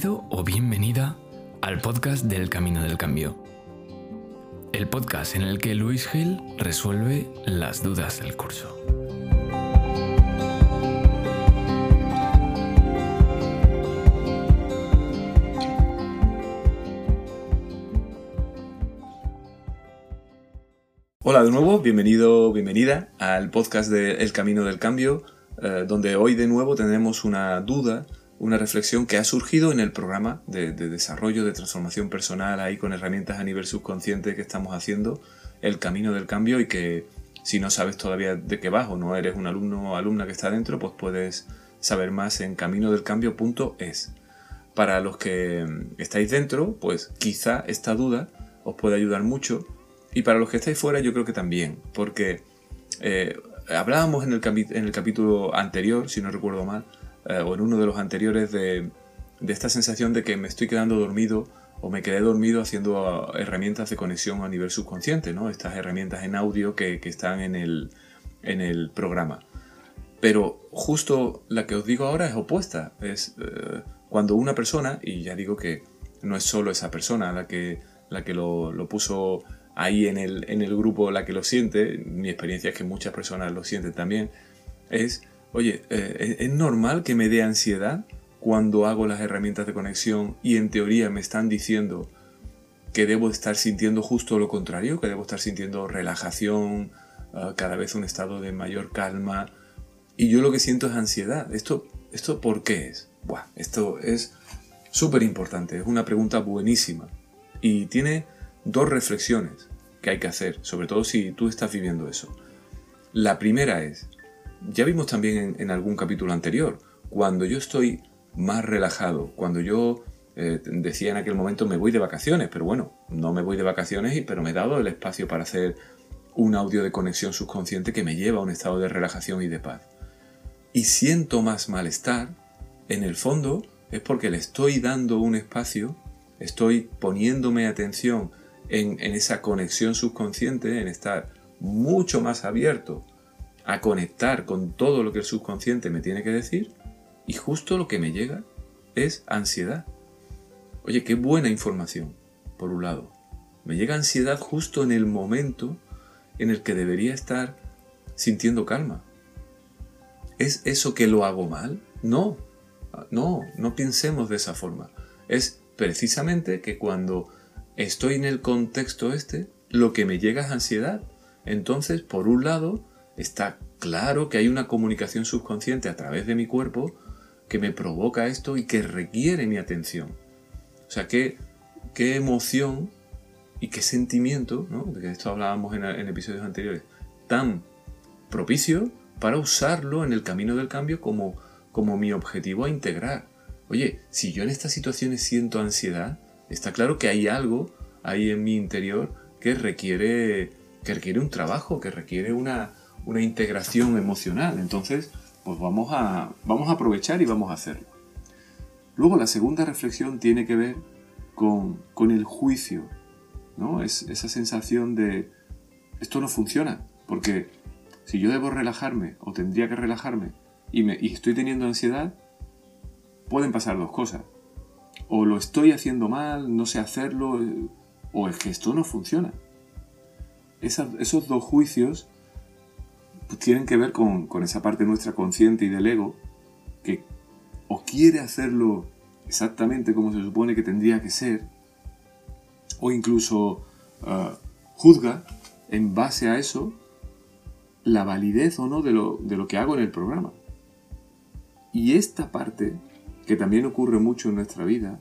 Bienvenido o bienvenida al podcast del Camino del Cambio. El podcast en el que Luis Gil resuelve las dudas del curso. Hola de nuevo, bienvenido, bienvenida al podcast de El Camino del Cambio, eh, donde hoy de nuevo tenemos una duda una reflexión que ha surgido en el programa de, desarrollo de transformación personal ahí con herramientas a nivel subconsciente que estamos haciendo, el camino del cambio y que si no sabes todavía de qué vas o no eres un alumno o alumna que está dentro, pues puedes saber más en caminodelcambio.es. Para los que estáis dentro, pues quizá esta duda os puede ayudar mucho y para los que estáis fuera yo creo que también, porque eh, hablábamos en el, en el capítulo anterior, si no recuerdo mal, eh, o en uno de los anteriores de, esta sensación de que me estoy quedando dormido o me quedé dormido haciendo eh, herramientas de conexión a nivel subconsciente, ¿no? Estas herramientas en audio que, están en el, en el, programa. Pero justo la que os digo ahora es opuesta. Es eh, cuando una persona, y ya digo que no es solo esa persona la que, la que lo, lo puso ahí en el, en el grupo, la que lo siente, mi experiencia es que muchas personas lo sienten también, es Oye, eh, ¿es normal que me dé ansiedad cuando hago las herramientas de conexión y en teoría me están diciendo que debo estar sintiendo justo lo contrario, que debo estar sintiendo relajación, ah, cada vez un estado de mayor calma, y yo lo que siento es ansiedad. ¿Esto, esto por qué es? Buah, esto es súper importante, es una pregunta buenísima y tiene dos reflexiones que hay que hacer, sobre todo si tú estás viviendo eso. La primera es, ya vimos también en, algún capítulo anterior, cuando yo estoy más relajado, cuando yo eh, decía en aquel momento me voy de vacaciones, pero bueno, no me voy de vacaciones, pero me he dado el espacio para hacer un audio de conexión subconsciente que me lleva a un estado de relajación y de paz. Y siento más malestar, en el fondo es porque le estoy dando un espacio, estoy poniéndome atención en, en esa conexión subconsciente, en estar mucho más abierto a conectar con todo lo que el subconsciente me tiene que decir y justo lo que me llega es ansiedad. Oye, qué buena información, por un lado. Me llega ansiedad justo en el momento en el que debería estar sintiendo calma. ¿Es eso que lo hago mal? No, no, no pensemos de esa forma. Es precisamente que cuando estoy en el contexto este, lo que me llega es ansiedad. Entonces, por un lado, está claro que hay una comunicación subconsciente a través de mi cuerpo que me provoca esto y que requiere mi atención. O sea, qué, qué emoción y qué sentimiento, ¿no? de esto hablábamos en, en episodios anteriores, tan propicio para usarlo en el camino del cambio como, como mi objetivo a integrar. Oye, si yo en estas situaciones siento ansiedad, está claro que hay algo ahí en mi interior que requiere, que requiere un trabajo, que requiere una, una integración emocional. Entonces, pues vamos a, vamos a aprovechar y vamos a hacerlo. Luego la segunda reflexión tiene que ver con, con el juicio, ¿no? Es esa sensación de esto no funciona, porque si yo debo relajarme o tendría que relajarme y, me, y estoy teniendo ansiedad, pueden pasar dos cosas. O lo estoy haciendo mal, no sé hacerlo, eh, o es que esto no funciona. esos dos juicios tienen que ver con, esa parte nuestra consciente y del ego que o quiere hacerlo exactamente como se supone que tendría que ser, o incluso ah, juzga en base a eso la validez o no de lo, de lo que hago en el programa. Y esta parte, que también ocurre mucho en nuestra vida,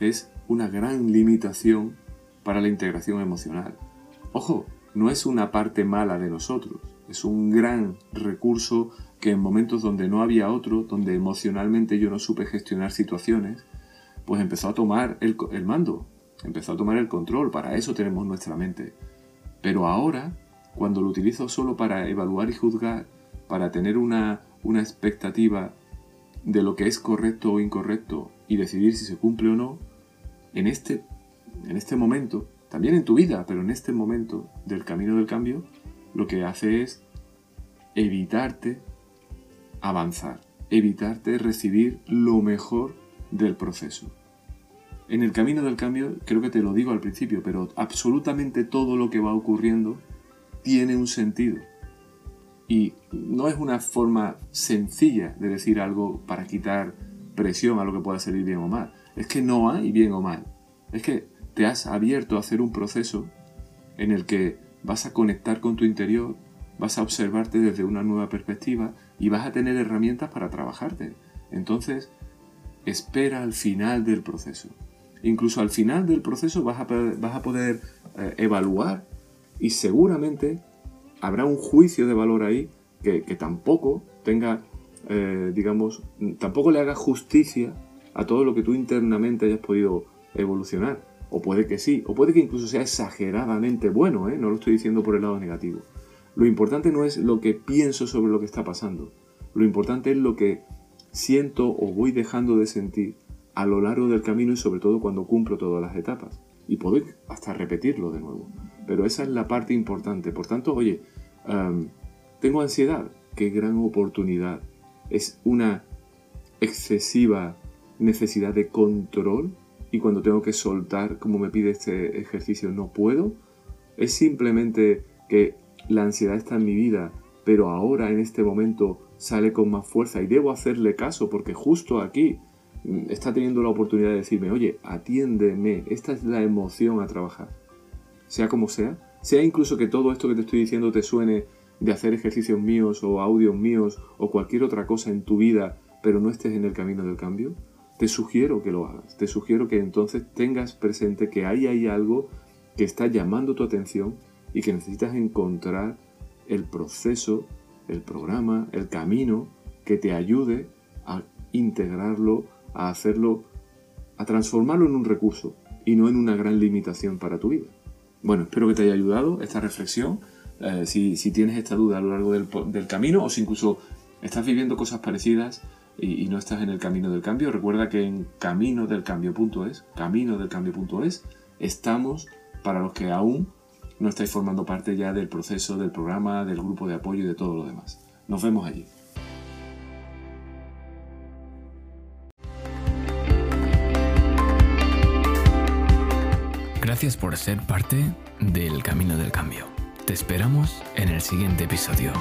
es una gran limitación para la integración emocional. Ojo, no es una parte mala de nosotros, es un gran recurso que en momentos donde no había otro, donde emocionalmente yo no supe gestionar situaciones, pues empezó a tomar el, mando, empezó a tomar el control. Para eso tenemos nuestra mente. Pero ahora, cuando lo utilizo solo para evaluar y juzgar, para tener una, una expectativa de lo que es correcto o incorrecto y decidir si se cumple o no, en este, en este momento, también en tu vida, pero en este momento del camino del cambio, lo que hace es evitarte avanzar, evitarte recibir lo mejor del proceso. en el camino del cambio, creo que te lo digo al principio, pero absolutamente todo lo que va ocurriendo tiene un sentido. Y no es una forma sencilla de decir algo para quitar presión a lo que pueda salir bien o mal. Es que no hay bien o mal. Es que te has abierto a hacer un proceso en el que vas a conectar con tu interior, vas a observarte desde una nueva perspectiva y vas a tener herramientas para trabajarte. Entonces, espera al final del proceso. Incluso al final del proceso vas a, vas a poder eh, evaluar y seguramente habrá un juicio de valor ahí que, tampoco tenga, eh, digamos, tampoco le haga justicia a todo lo que tú internamente hayas podido evolucionar. O puede que sí, o puede que incluso sea exageradamente bueno, ¿eh? no lo estoy diciendo por el lado negativo. Lo importante no es lo que pienso sobre lo que está pasando, lo importante es lo que siento o voy dejando de sentir a lo largo del camino y sobre todo cuando cumplo todas las etapas. Y puedo hasta repetirlo de nuevo. Pero esa es la parte importante. Por tanto, oye, tengo ansiedad. Qué gran oportunidad. Es una excesiva necesidad de control y cuando tengo que soltar, como me pide este ejercicio, no puedo. Es simplemente que la ansiedad está en mi vida, pero ahora en este momento sale con más fuerza y debo hacerle caso porque justo aquí mm, está teniendo la oportunidad de decirme, oye, atiéndeme, esta es la emoción a trabajar. Sea como sea, sea incluso que todo esto que te estoy diciendo te suene de hacer ejercicios míos o audios míos o cualquier otra cosa en tu vida, pero no estés en el camino del cambio, te sugiero que lo hagas. Te sugiero que entonces tengas presente que ahí hay algo que está llamando tu atención y que necesitas encontrar el proceso el programa, el camino que te ayude a integrarlo, a hacerlo, a transformarlo en un recurso y no en una gran limitación para tu vida. Bueno, espero que te haya ayudado esta reflexión. Eh, si, tienes esta duda a lo largo del, camino o si incluso estás viviendo cosas parecidas y, no estás en el camino del cambio, recuerda que en caminodelcambio.es, caminodelcambio.es, estamos para los que aún no estáis formando parte ya del proceso, del programa, del grupo de apoyo y de todo lo demás. Nos vemos allí. Gracias por ser parte del Camino del Cambio. Te esperamos en el siguiente episodio.